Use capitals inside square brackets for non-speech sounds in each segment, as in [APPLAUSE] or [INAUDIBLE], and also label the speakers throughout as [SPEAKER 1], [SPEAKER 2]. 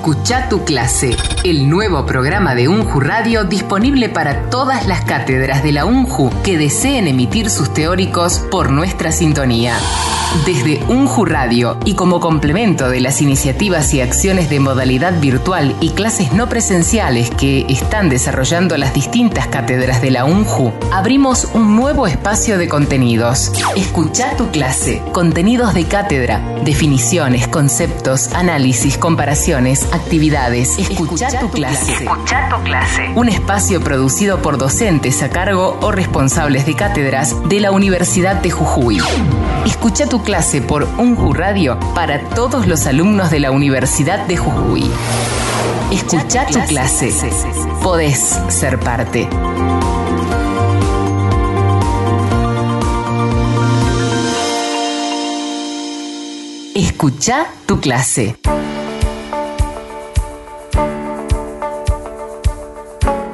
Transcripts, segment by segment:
[SPEAKER 1] Escucha tu clase, el nuevo programa de UNJU Radio disponible para todas las cátedras de la UNJU que deseen emitir sus teóricos por nuestra sintonía. Desde UNJU Radio y como complemento de las iniciativas y acciones de modalidad virtual y clases no presenciales que están desarrollando las distintas cátedras de la UNJU, abrimos un nuevo espacio de contenidos. Escucha tu clase, contenidos de cátedra, definiciones, conceptos, análisis, comparaciones, actividades. Escucha, tu, clase. Escucha tu clase. Un espacio producido por docentes a cargo o responsables de cátedras de la Universidad de Jujuy. Escucha tu clase por UNJU Radio para todos los alumnos de la Universidad de Jujuy. Escucha tu clase. Podés ser parte. Escucha tu clase.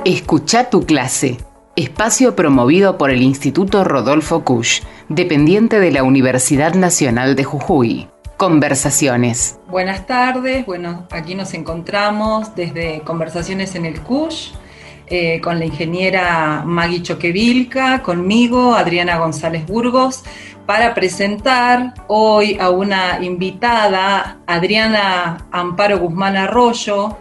[SPEAKER 1] Escucha tu clase. Espacio promovido por el Instituto Rodolfo Kusch, dependiente de la Universidad Nacional de Jujuy. Conversaciones.
[SPEAKER 2] Buenas tardes, bueno, aquí nos encontramos desde Conversaciones en el Kusch, eh, con la ingeniera Maggie Choquevilca, conmigo, Adriana González Burgos, para presentar hoy a una invitada, Adriana Amparo Guzmán Arroyo,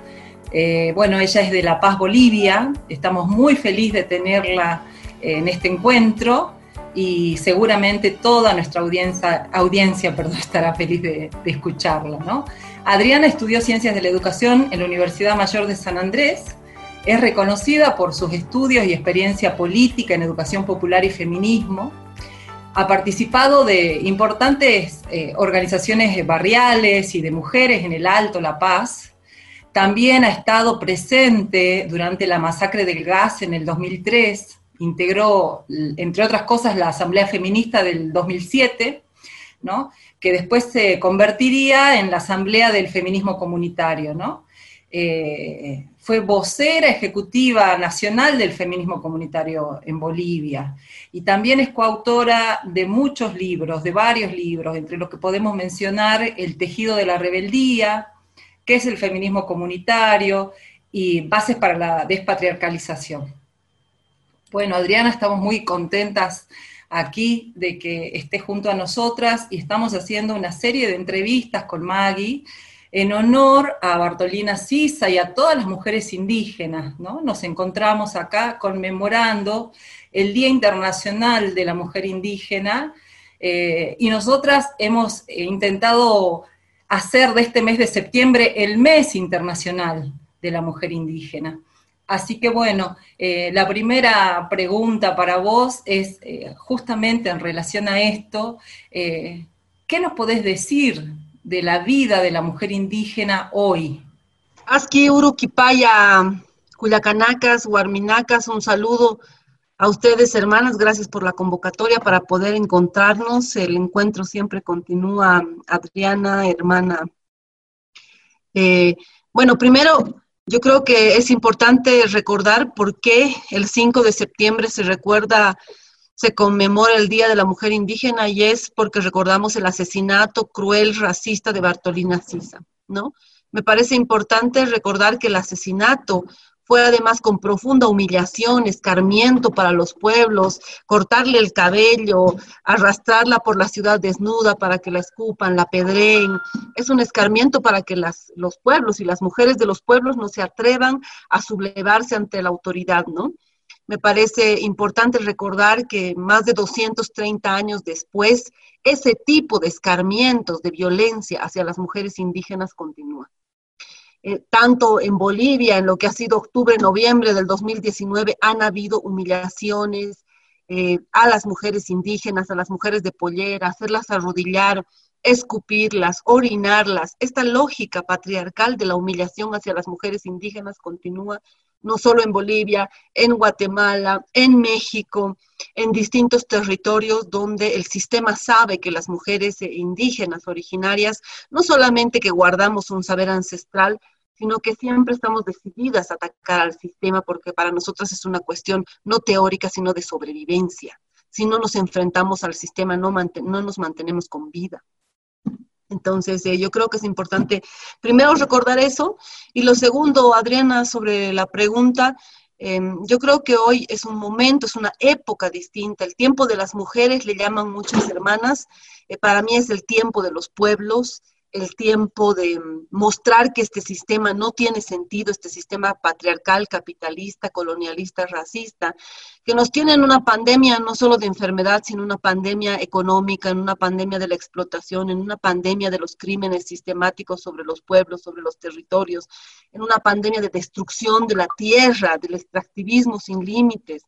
[SPEAKER 2] eh, bueno, ella es de La Paz, Bolivia. Estamos muy felices de tenerla eh, en este encuentro y seguramente toda nuestra audiencia, audiencia perdón, [LAUGHS] estará feliz de, escucharla. ¿no? Adriana estudió Ciencias de la Educación en la Universidad Mayor de San Andrés. Es reconocida por sus estudios y experiencia política en educación popular y feminismo. Ha participado de importantes eh, organizaciones barriales y de mujeres en el Alto La Paz, también ha estado presente durante la masacre del gas en el 2003, integró, entre otras cosas, la Asamblea Feminista del 2007, ¿no? que después se convertiría en la Asamblea del Feminismo Comunitario. ¿no? Eh, fue vocera ejecutiva nacional del feminismo comunitario en Bolivia y también es coautora de muchos libros, de varios libros, entre los que podemos mencionar El tejido de la rebeldía, qué es el feminismo comunitario y bases para la despatriarcalización. Bueno, Adriana, estamos muy contentas aquí de que esté junto a nosotras y estamos haciendo una serie de entrevistas con Maggie en honor a Bartolina Sisa y a todas las mujeres indígenas. ¿no? Nos encontramos acá conmemorando el Día Internacional de la Mujer Indígena eh, y nosotras hemos intentado hacer de este mes de septiembre el mes internacional de la mujer indígena. Así que bueno, eh, la primera pregunta para vos es eh, justamente en relación a esto, eh, ¿qué nos podés decir de la vida de la mujer indígena hoy?
[SPEAKER 3] Aski Urukipaya, Cuyacanacas, Huarminacas, un saludo a ustedes, hermanas, gracias por la convocatoria para poder encontrarnos. El encuentro siempre continúa, Adriana, hermana. Eh, bueno, primero, yo creo que es importante recordar por qué el 5 de septiembre se recuerda, se conmemora el Día de la Mujer Indígena y es porque recordamos el asesinato cruel, racista de Bartolina Sisa, ¿no? Me parece importante recordar que el asesinato fue además con profunda humillación, escarmiento para los pueblos, cortarle el cabello, arrastrarla por la ciudad desnuda para que la escupan, la pedreen. Es un escarmiento para que los pueblos y las mujeres de los pueblos no se atrevan a sublevarse ante la autoridad, ¿no? Me parece importante recordar que más de 230 años después, ese tipo de escarmientos, de violencia hacia las mujeres indígenas continúa. Eh, tanto en Bolivia, en lo que ha sido octubre, noviembre del 2019, han habido humillaciones eh, a las mujeres indígenas, a las mujeres de pollera, hacerlas arrodillar, escupirlas, orinarlas. Esta lógica patriarcal de la humillación hacia las mujeres indígenas continúa no solo en Bolivia, en Guatemala, en México, en distintos territorios donde el sistema sabe que las mujeres indígenas originarias no solamente que guardamos un saber ancestral, sino que siempre estamos decididas a atacar al sistema porque para nosotras es una cuestión no teórica, sino de sobrevivencia. Si no nos enfrentamos al sistema, no, no nos mantenemos con vida. Entonces, eh, yo creo que es importante primero recordar eso y lo segundo, Adriana, sobre la pregunta, em, yo creo que hoy es un momento, es una época distinta. El tiempo de las mujeres le llaman muchas hermanas. Eh, para mí es el tiempo de los pueblos, el tiempo de mostrar que este sistema no tiene sentido, este sistema patriarcal, capitalista, colonialista, racista, que nos tiene en una pandemia no solo de enfermedad, sino una pandemia económica, en una pandemia de la explotación, en una pandemia de los crímenes sistemáticos sobre los pueblos, sobre los territorios, en una pandemia de destrucción de la tierra, del extractivismo sin límites.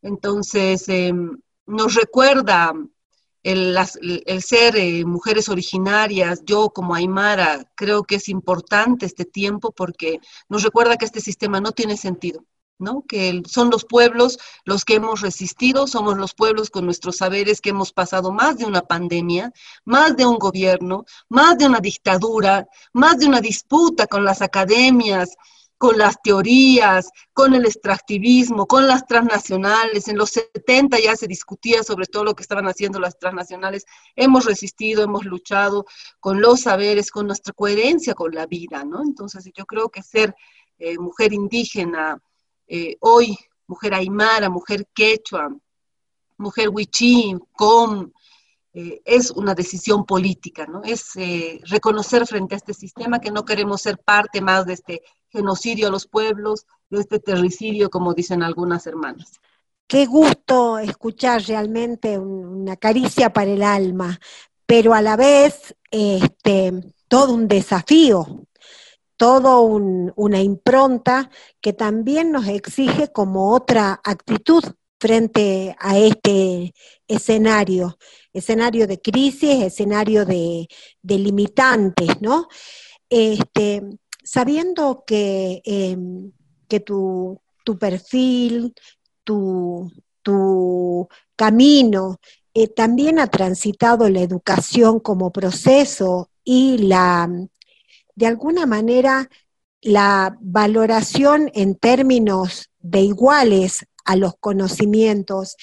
[SPEAKER 3] Entonces, em, nos recuerda el, ser eh, mujeres originarias, yo como Aymara, creo que es importante este tiempo porque nos recuerda que este sistema no tiene sentido. ¿no? Que son los pueblos los que hemos resistido, somos los pueblos con nuestros saberes que hemos pasado más de una pandemia, más de un gobierno, más de una dictadura, más de una disputa con las academias, con las teorías, con el extractivismo, con las transnacionales. En los 70 ya se discutía sobre todo lo que estaban haciendo las transnacionales. Hemos resistido, hemos luchado con los saberes, con nuestra coherencia con la vida, ¿no? Entonces yo creo que ser eh, mujer indígena, eh, hoy mujer aymara, mujer quechua, mujer huichí, com, eh, es una decisión política, ¿no? Es reconocer frente a este sistema que no queremos ser parte más de este genocidio a los pueblos, de este terricidio, como dicen algunas hermanas.
[SPEAKER 4] Qué gusto escuchar realmente una caricia para el alma, pero a la vez este, todo un desafío, todo una impronta que también nos exige como otra actitud frente a este escenario, escenario de crisis, escenario de, de limitantes, ¿no? Este, sabiendo que, em, que tu, perfil, tu, camino, eh, también ha transitado la educación como proceso y la, de alguna manera, la valoración en términos de iguales a los conocimientos.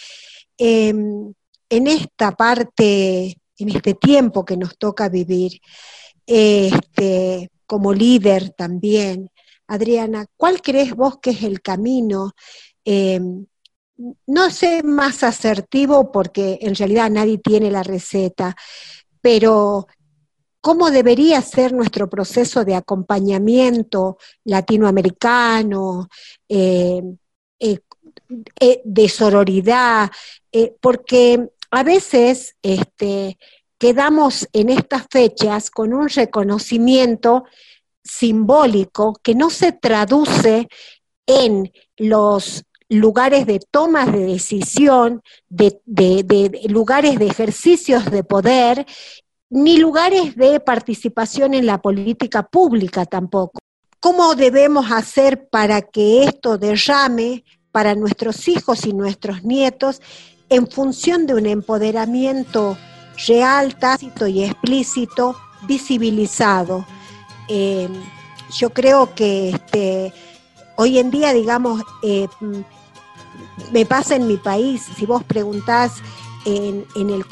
[SPEAKER 4] Em, en esta parte, en este tiempo que nos toca vivir, este, como líder también. Adriana, ¿cuál crees vos que es el camino? Eh, no sé más asertivo porque en realidad nadie tiene la receta, pero ¿cómo debería ser nuestro proceso de acompañamiento latinoamericano, eh, eh, de sororidad? porque a veces este, quedamos en estas fechas con un reconocimiento simbólico que no se traduce en los lugares de tomas de decisión, de, lugares de ejercicios de poder, ni lugares de participación en la política pública tampoco. ¿Cómo debemos hacer para que esto derrame para nuestros hijos y nuestros nietos en función de un empoderamiento real, tácito y explícito, visibilizado. Eh, yo creo que este, hoy en día, digamos, eh, me pasa en mi país, si vos preguntás en, el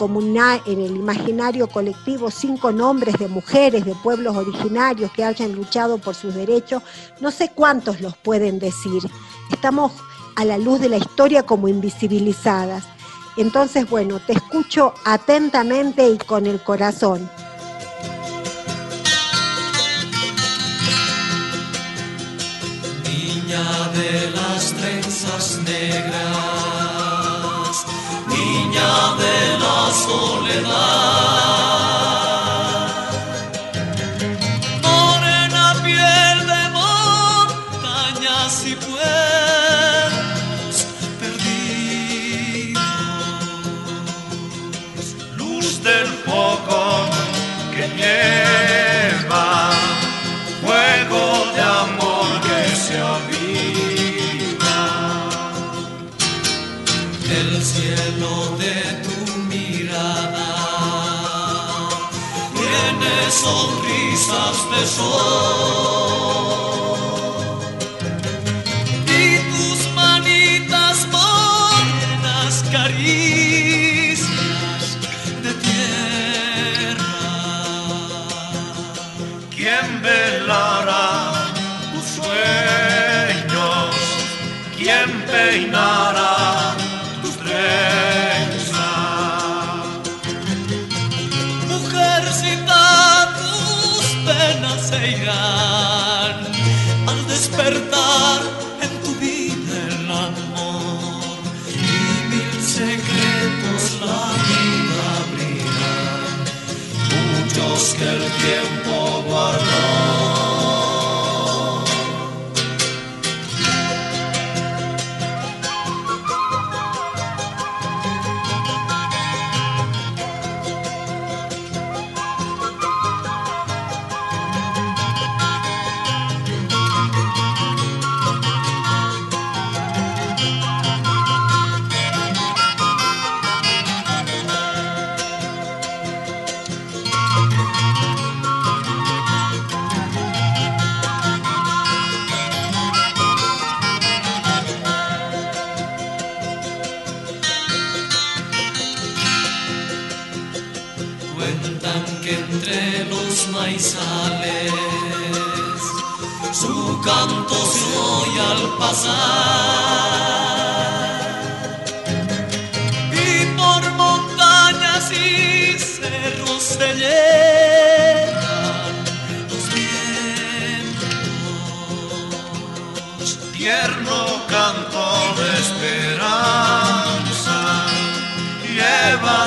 [SPEAKER 4] en el imaginario colectivo cinco nombres de mujeres de pueblos originarios que hayan luchado por sus derechos, no sé cuántos los pueden decir. Estamos a la luz de la historia como invisibilizadas. Entonces, bueno, te escucho atentamente y con el corazón.
[SPEAKER 5] Niña de las trenzas negras, niña de la soledad. Sonrisas de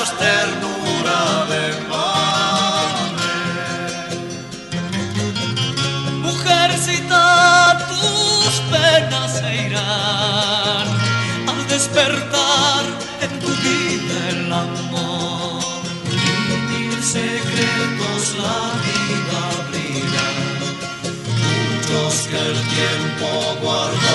[SPEAKER 5] ternura de madre. Mujercita, tus penas se irán al despertar en tu vida el amor. Y mil secretos la vida abrirá, muchos que el tiempo guardó.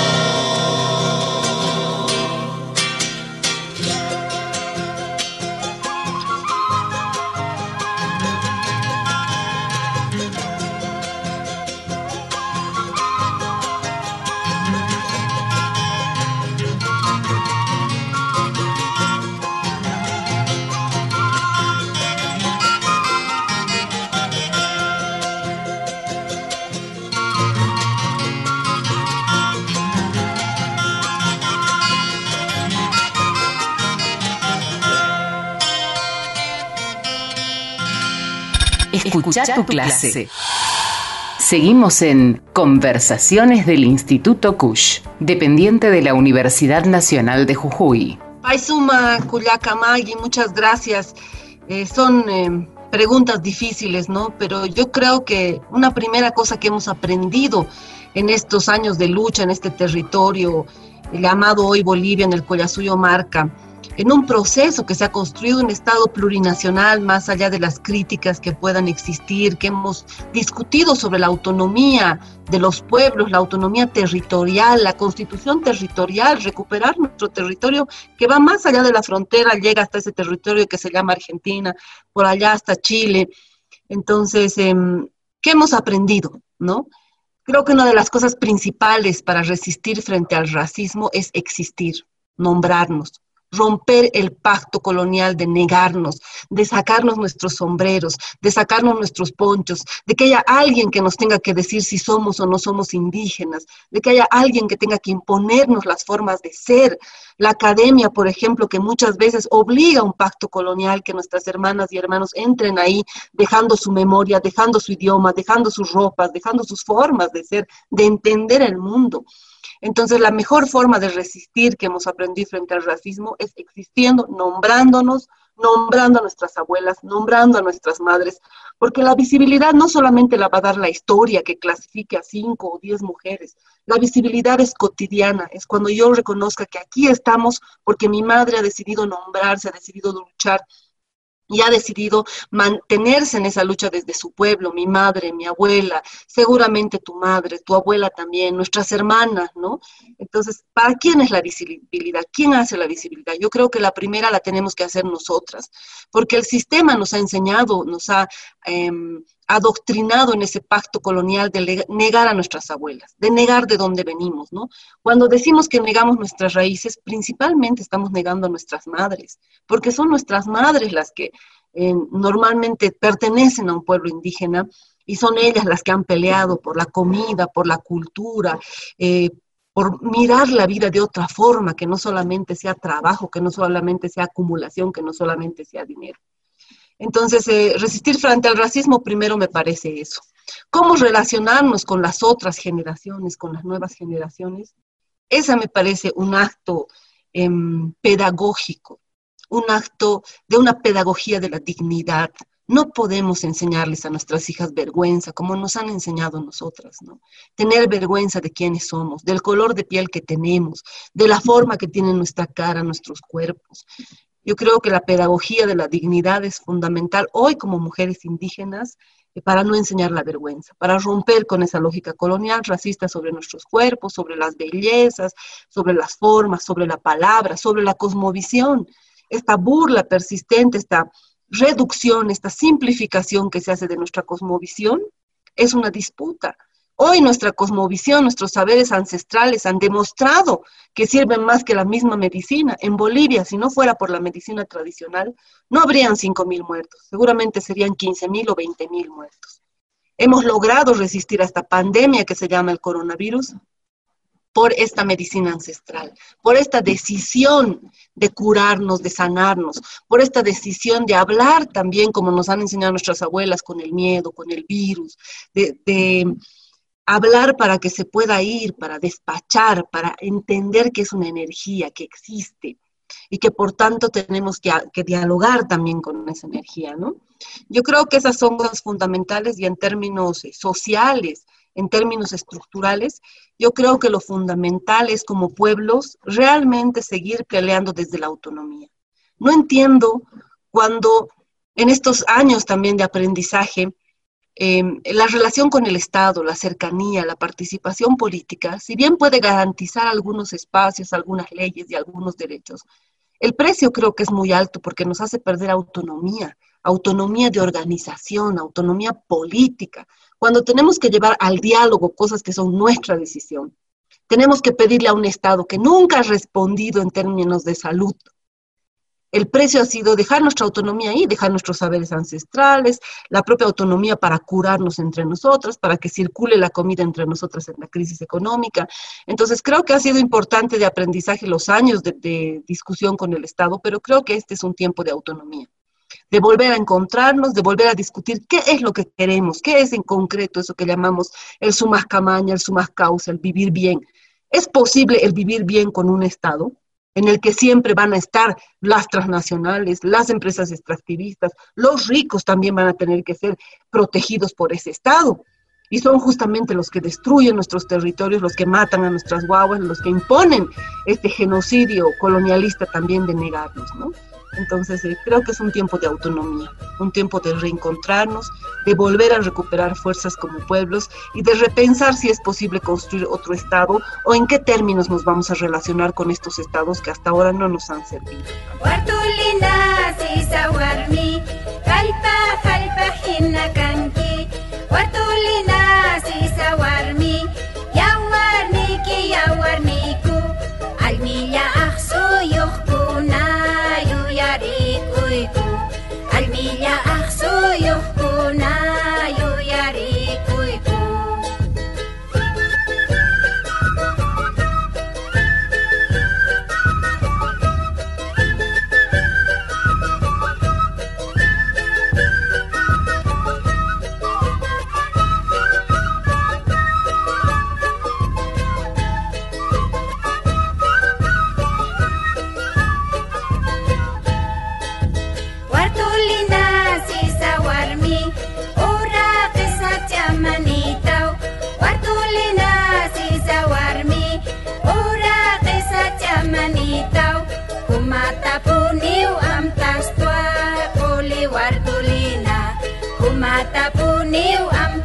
[SPEAKER 1] Escucha tu clase. Seguimos en Conversaciones del Instituto Cush, dependiente de la Universidad Nacional de Jujuy.
[SPEAKER 3] Paisuma Magui, muchas gracias. Eh, son eh, preguntas difíciles, ¿no? Pero yo creo que una primera cosa que hemos aprendido en estos años de lucha en este territorio llamado hoy Bolivia, en el Collasuyo Marca, en un proceso que se ha construido un Estado plurinacional más allá de las críticas que puedan existir, que hemos discutido sobre la autonomía de los pueblos, la autonomía territorial, la constitución territorial, recuperar nuestro territorio que va más allá de la frontera, llega hasta ese territorio que se llama Argentina, por allá hasta Chile. Entonces, em, ¿qué hemos aprendido? ¿No? Creo que una de las cosas principales para resistir frente al racismo es existir, nombrarnos, romper el pacto colonial de negarnos, de sacarnos nuestros sombreros, de sacarnos nuestros ponchos, de que haya alguien que nos tenga que decir si somos o no somos indígenas, de que haya alguien que tenga que imponernos las formas de ser. La academia, por ejemplo, que muchas veces obliga a un pacto colonial que nuestras hermanas y hermanos entren ahí dejando su memoria, dejando su idioma, dejando sus ropas, dejando sus formas de ser, de entender el mundo. Entonces, la mejor forma de resistir que hemos aprendido frente al racismo es existiendo, nombrándonos, nombrando a nuestras abuelas, nombrando a nuestras madres, porque la visibilidad no solamente la va a dar la historia que clasifique a cinco o diez mujeres, la visibilidad es cotidiana, es cuando yo reconozca que aquí estamos porque mi madre ha decidido nombrarse, ha decidido luchar y ha decidido mantenerse en esa lucha desde su pueblo, mi madre, mi abuela, seguramente tu madre, tu abuela también, nuestras hermanas, ¿no? Entonces, ¿para quién es la visibilidad? ¿Quién hace la visibilidad? Yo creo que la primera la tenemos que hacer nosotras, porque el sistema nos ha enseñado, nos ha... em, adoctrinado en ese pacto colonial de negar a nuestras abuelas, de negar de dónde venimos. Cuando decimos que negamos nuestras raíces, principalmente estamos negando a nuestras madres, porque son nuestras madres las que eh, normalmente pertenecen a un pueblo indígena Y son ellas las que han peleado por la comida, por la cultura, eh, por mirar la vida de otra forma, que no solamente sea trabajo, que no solamente sea acumulación, que no solamente sea dinero. Entonces, eh, resistir frente al racismo primero me parece eso. ¿Cómo relacionarnos con las otras generaciones, con las nuevas generaciones? Esa me parece un acto em, pedagógico, un acto de una pedagogía de la dignidad, no podemos enseñarles a nuestras hijas vergüenza, como nos han enseñado nosotras, ¿no? Tener vergüenza de quiénes somos, del color de piel que tenemos, de la forma que tiene nuestra cara, nuestros cuerpos. Yo creo que la pedagogía de la dignidad es fundamental hoy como mujeres indígenas eh, para no enseñar la vergüenza, para romper con esa lógica colonial racista sobre nuestros cuerpos, sobre las bellezas, sobre las formas, sobre la palabra, sobre la cosmovisión. Esta burla persistente, esta reducción, esta simplificación que se hace de nuestra cosmovisión, es una disputa. Hoy nuestra cosmovisión, nuestros saberes ancestrales han demostrado que sirven más que la misma medicina. En Bolivia, si no fuera por la medicina tradicional, no habrían 5.000 muertos, seguramente serían 15.000 o 20.000 muertos. Hemos logrado resistir a esta pandemia que se llama el coronavirus por esta medicina ancestral, por esta decisión de curarnos, de sanarnos, por esta decisión de hablar también, como nos han enseñado nuestras abuelas, con el miedo, con el virus, de, hablar para que se pueda ir, para despachar, para entender que es una energía que existe y que por tanto tenemos que, que, dialogar también con esa energía, ¿no? Yo creo que esas son cosas fundamentales y en términos eh, sociales, en términos estructurales, yo creo que lo fundamental es como pueblos realmente seguir peleando desde la autonomía. No entiendo cuando en estos años también de aprendizaje, em, la relación con el Estado, la cercanía, la participación política, si bien puede garantizar algunos espacios, algunas leyes y algunos derechos, el precio creo que es muy alto porque nos hace perder autonomía, autonomía de organización, autonomía política, cuando tenemos que llevar al diálogo cosas que son nuestra decisión, tenemos que pedirle a un Estado que nunca ha respondido en términos de salud. El precio ha sido dejar nuestra autonomía ahí, dejar nuestros saberes ancestrales, la propia autonomía para curarnos entre nosotras, para que circule la comida entre nosotras en la crisis económica. Entonces, creo que ha sido importante de aprendizaje los años de, de discusión con el Estado, pero creo que este es un tiempo de autonomía de volver a encontrarnos, de volver a discutir qué es lo que queremos, qué es en concreto eso que llamamos el sumas camaña, el sumas causa, el vivir bien. ¿Es posible el vivir bien con un Estado en el que siempre van a estar las transnacionales, las empresas extractivistas, los ricos también van a tener que ser protegidos por ese Estado? Y son justamente los que destruyen nuestros territorios, los que matan a nuestras guaguas, los que imponen este genocidio colonialista también de negarnos, ¿no? Entonces eh, creo que es un tiempo de autonomía, un tiempo de reencontrarnos, de volver a recuperar fuerzas como pueblos y de repensar si es posible construir otro Estado o en qué términos nos vamos a relacionar con estos Estados que hasta ahora no nos han servido.
[SPEAKER 4] Kumatapunin ang tas tua, uliwar Kumata puniu am.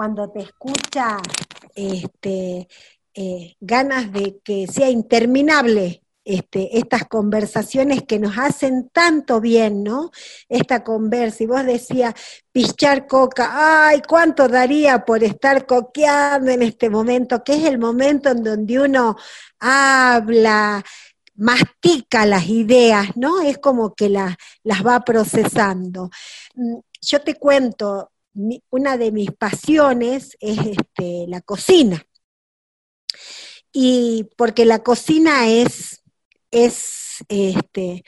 [SPEAKER 4] Cuando te escucha este, eh, ganas de que sea interminable este, estas conversaciones que nos hacen tanto bien, ¿no? Esta conversa, y vos decías, pichar coca, ay, ¿cuánto daría por estar coqueando en este momento? Que es el momento en donde uno habla, mastica las ideas, ¿no? Es como que las va procesando. Mm, yo te cuento, una de mis pasiones es este, la cocina. Y porque la cocina es, es este,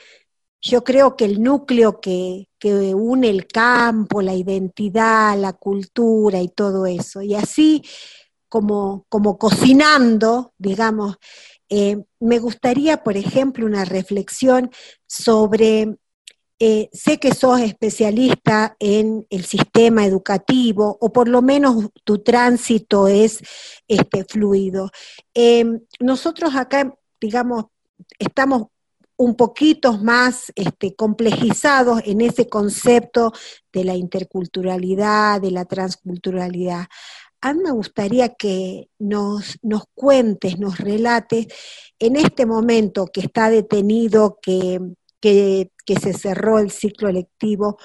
[SPEAKER 4] yo creo que el núcleo que, une el campo, la identidad, la cultura y todo eso. Y así como, como cocinando, digamos, eh, me gustaría, por ejemplo, una reflexión sobre eh, sé que sos especialista en el sistema educativo, o por lo menos tu tránsito es este, fluido. Em, nosotros acá, digamos, estamos un poquito más este, complejizados en ese concepto de la interculturalidad, de la transculturalidad. A mí me gustaría que nos, nos cuentes, nos relates en este momento que está detenido, que que, se cerró el ciclo lectivo,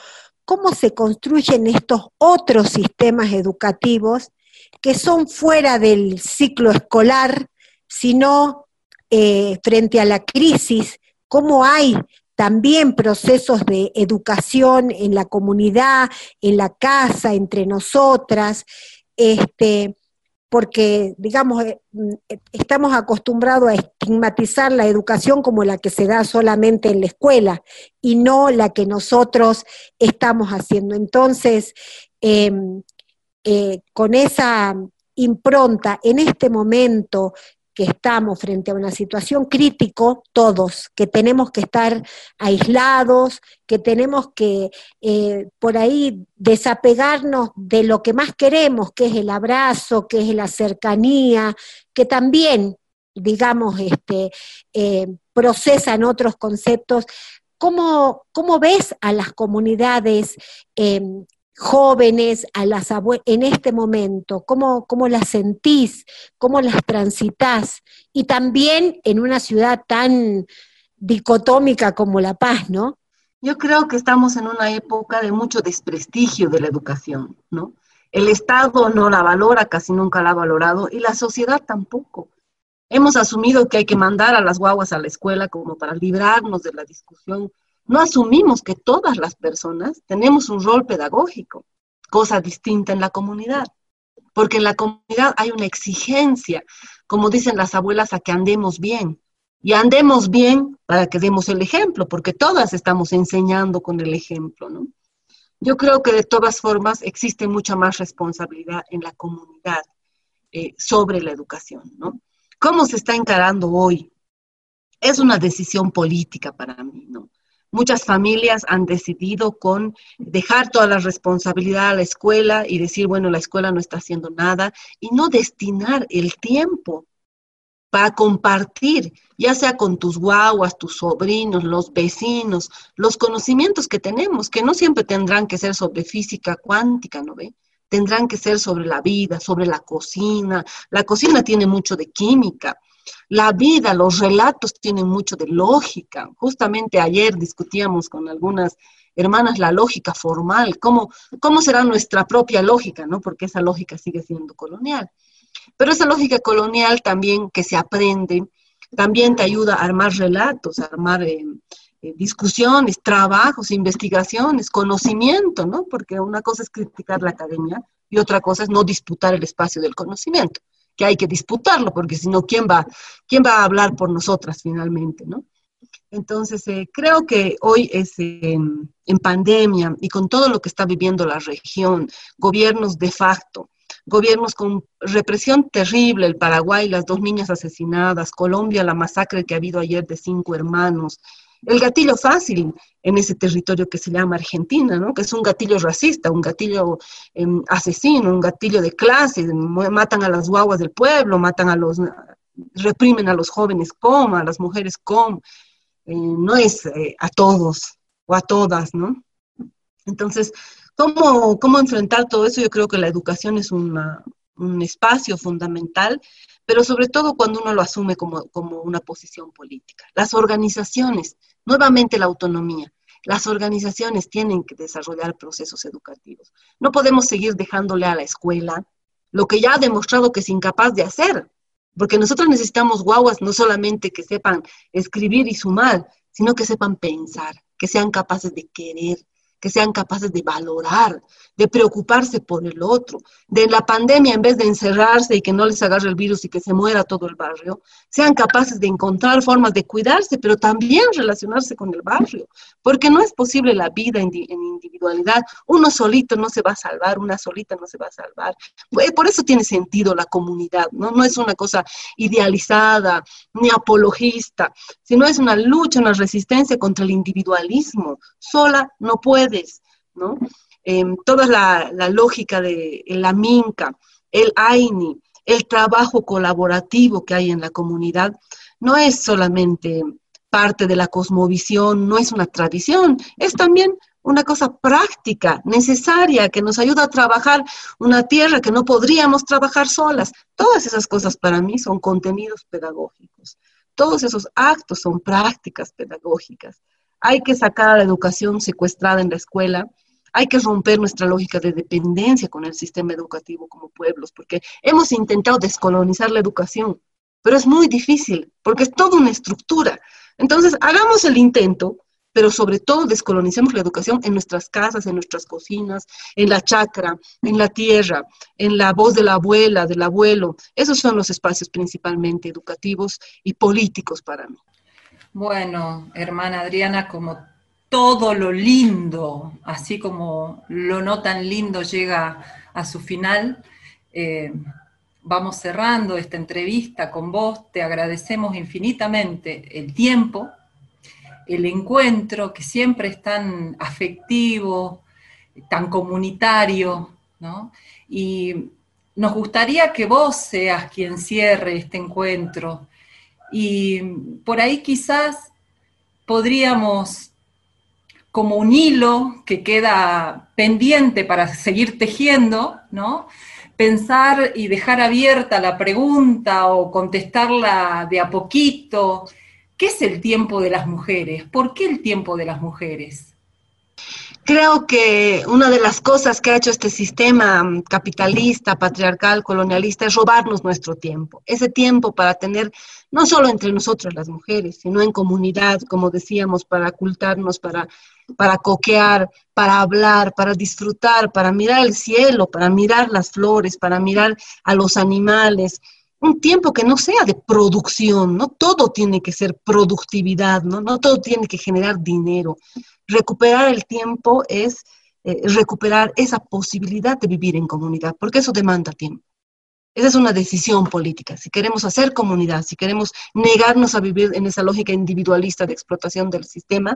[SPEAKER 4] cómo se construyen estos otros sistemas educativos que son fuera del ciclo escolar, sino eh, frente a la crisis, cómo hay también procesos de educación en la comunidad, en la casa, entre nosotras, este, porque, digamos, eh, mm, eh, estamos acostumbrados a estigmatizar la educación como la que se da solamente en la escuela y no la que nosotros estamos haciendo. Entonces, em, eh, con esa impronta, en este momento que estamos frente a una situación crítico, todos, que tenemos que estar aislados, que tenemos que eh, por ahí desapegarnos de lo que más queremos, que es el abrazo, que es la cercanía, que también, digamos, este, eh, procesan otros conceptos. ¿Cómo, ¿Cómo, ves a las comunidades em, jóvenes, a las en este momento? ¿Cómo, ¿Cómo las sentís? ¿Cómo las transitas Y también en una ciudad tan dicotómica como La Paz, ¿no?
[SPEAKER 3] Yo creo que estamos en una época de mucho desprestigio de la educación, ¿no? El Estado no la valora, casi nunca la ha valorado, y la sociedad tampoco. Hemos asumido que hay que mandar a las guaguas a la escuela como para librarnos de la discusión no asumimos que todas las personas tenemos un rol pedagógico, cosa distinta en la comunidad, porque en la comunidad hay una exigencia, como dicen las abuelas, a que andemos bien. Y andemos bien para que demos el ejemplo, porque todas estamos enseñando con el ejemplo, ¿no? Yo creo que de todas formas existe mucha más responsabilidad en la comunidad eh, sobre la educación, ¿no? ¿Cómo se está encarando hoy? Es una decisión política para mí, ¿no? Muchas familias han decidido con dejar toda la responsabilidad a la escuela y decir, bueno, la escuela no está haciendo nada y no destinar el tiempo para compartir, ya sea con tus guaguas, tus sobrinos, los vecinos, los conocimientos que tenemos, que no siempre tendrán que ser sobre física cuántica, ¿no ve? Tendrán que ser sobre la vida, sobre la cocina. La cocina tiene mucho de química. La vida, los relatos tienen mucho de lógica. Justamente ayer discutíamos con algunas hermanas la lógica formal, cómo, cómo será nuestra propia lógica, ¿no? Porque esa lógica sigue siendo colonial. Pero esa lógica colonial también que se aprende, también te ayuda a armar relatos, a armar eh, eh, discusiones, trabajos, investigaciones, conocimiento, ¿no? Porque una cosa es criticar la academia y otra cosa es no disputar el espacio del conocimiento que hay que disputarlo, porque si no, ¿quién va, ¿quién va a hablar por nosotras finalmente, no? Entonces, eh, creo que hoy es en pandemia y con todo lo que está viviendo la región, gobiernos de facto, gobiernos con represión terrible, el Paraguay, las dos niñas asesinadas, Colombia, la masacre que ha habido ayer de cinco hermanos, el gatillo fácil en ese territorio que se llama Argentina, ¿no? que es un gatillo racista, un gatillo em, asesino, un gatillo de clase, matan a las guaguas del pueblo, matan a los, reprimen a los jóvenes como, a las mujeres como, eh, no es eh, a todos o a todas, ¿no? Entonces, ¿Cómo, ¿Cómo enfrentar todo eso? Yo creo que la educación es una, un espacio fundamental, pero sobre todo cuando uno lo asume como, como una posición política. Las organizaciones, nuevamente la autonomía, las organizaciones tienen que desarrollar procesos educativos. No podemos seguir dejándole a la escuela lo que ya ha demostrado que es incapaz de hacer, porque nosotros necesitamos guaguas no solamente que sepan escribir y sumar, sino que sepan pensar, que sean capaces de querer, que sean capaces de valorar, de preocuparse por el otro, de la pandemia en vez de encerrarse y que no les agarre el virus y que se muera todo el barrio, sean capaces de encontrar formas de cuidarse, pero también relacionarse con el barrio, porque no es posible la vida en, individualidad, uno solito no se va a salvar, una solita no se va a salvar. Pues, por eso tiene sentido la comunidad, ¿no? No es una cosa idealizada ni apologista, sino es una lucha, una resistencia contra el individualismo. Sola no Em, toda la, lógica de la minca, el AINI, el trabajo colaborativo que hay en la comunidad, no es solamente parte de la cosmovisión, no es una tradición, es también una cosa práctica, necesaria, que nos ayuda a trabajar una tierra que no podríamos trabajar solas. Todas esas cosas para mí son contenidos pedagógicos. Todos esos actos son prácticas pedagógicas. Hay que sacar a la educación secuestrada en la escuela hay que romper nuestra lógica de dependencia con el sistema educativo como pueblos, porque hemos intentado descolonizar la educación, pero es muy difícil, porque es toda una estructura. Entonces, hagamos el intento, pero sobre todo descolonicemos la educación en nuestras casas, en nuestras cocinas, en la chacra, en la tierra, en la voz de la abuela, del abuelo. Esos son los espacios principalmente educativos y políticos para mí.
[SPEAKER 2] Bueno, hermana Adriana, como todo lo lindo, así como lo no tan lindo llega a su final. Eh, vamos cerrando esta entrevista con vos, te agradecemos infinitamente el tiempo, el encuentro, que siempre es tan afectivo, tan comunitario, ¿no? Y nos gustaría que vos seas quien cierre este encuentro. Y por ahí quizás podríamos como un hilo que queda pendiente para seguir tejiendo, ¿no? Pensar y dejar abierta la pregunta o contestarla de a poquito. ¿Qué es el tiempo de las mujeres? ¿Por qué el tiempo de las mujeres?
[SPEAKER 3] Creo que una de las cosas que ha hecho este sistema capitalista, patriarcal, colonialista es robarnos nuestro tiempo. Ese tiempo para tener, no solo entre nosotros las mujeres, sino en comunidad, como decíamos, para ocultarnos, para para coquear, para hablar, para disfrutar, para mirar el cielo, para mirar las flores, para mirar a los animales. Un tiempo que no sea de producción, no todo tiene que ser productividad, no, no todo tiene que generar dinero. Recuperar el tiempo es eh, recuperar esa posibilidad de vivir en comunidad, porque eso demanda tiempo. Esa es una decisión política. Si queremos hacer comunidad, si queremos negarnos a vivir en esa lógica individualista de explotación del sistema,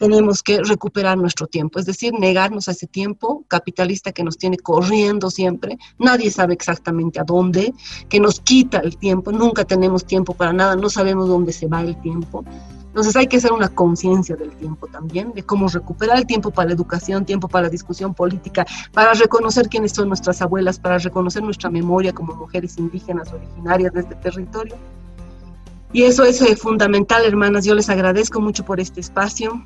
[SPEAKER 3] tenemos que recuperar nuestro tiempo, es decir, negarnos a ese tiempo capitalista que nos tiene corriendo siempre, nadie sabe exactamente a dónde, que nos quita el tiempo, nunca tenemos tiempo para nada, no sabemos dónde se va el tiempo. Entonces hay que hacer una conciencia del tiempo también, de cómo recuperar el tiempo para la educación, tiempo para la discusión política, para reconocer quiénes son nuestras abuelas, para reconocer nuestra memoria como mujeres indígenas originarias de este territorio. Y eso es eh, fundamental, hermanas. Yo les agradezco mucho por este espacio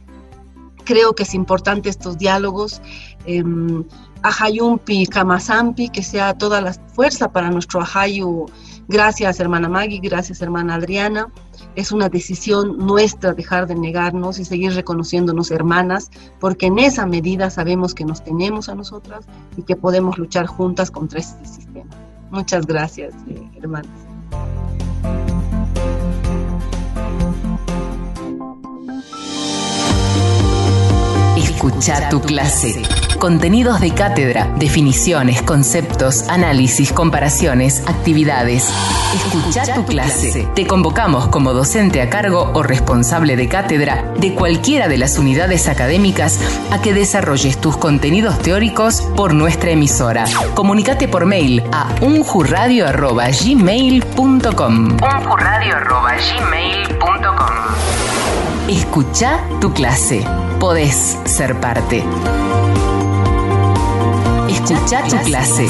[SPEAKER 3] creo que es importante estos diálogos. Eh, Ajayumpi, Kamasampi, que sea toda la fuerza para nuestro Ajayu. Gracias, hermana Maggie, gracias, hermana Adriana. Es una decisión nuestra dejar de negarnos y seguir reconociéndonos hermanas, porque en esa medida sabemos que nos tenemos a nosotras y que podemos luchar juntas contra este sistema. Muchas gracias, eh, hermanas.
[SPEAKER 1] Escucha tu clase. Contenidos de cátedra, definiciones, conceptos, análisis, comparaciones, actividades. Escucha tu clase. Te convocamos como docente a cargo o responsable de cátedra de cualquiera de las unidades académicas a que desarrolles tus contenidos teóricos por nuestra emisora. Comunicate por mail a unjurradio.gmail.com unjurradio.gmail.com Escucha tu clase podés ser parte. Escucha tu clase.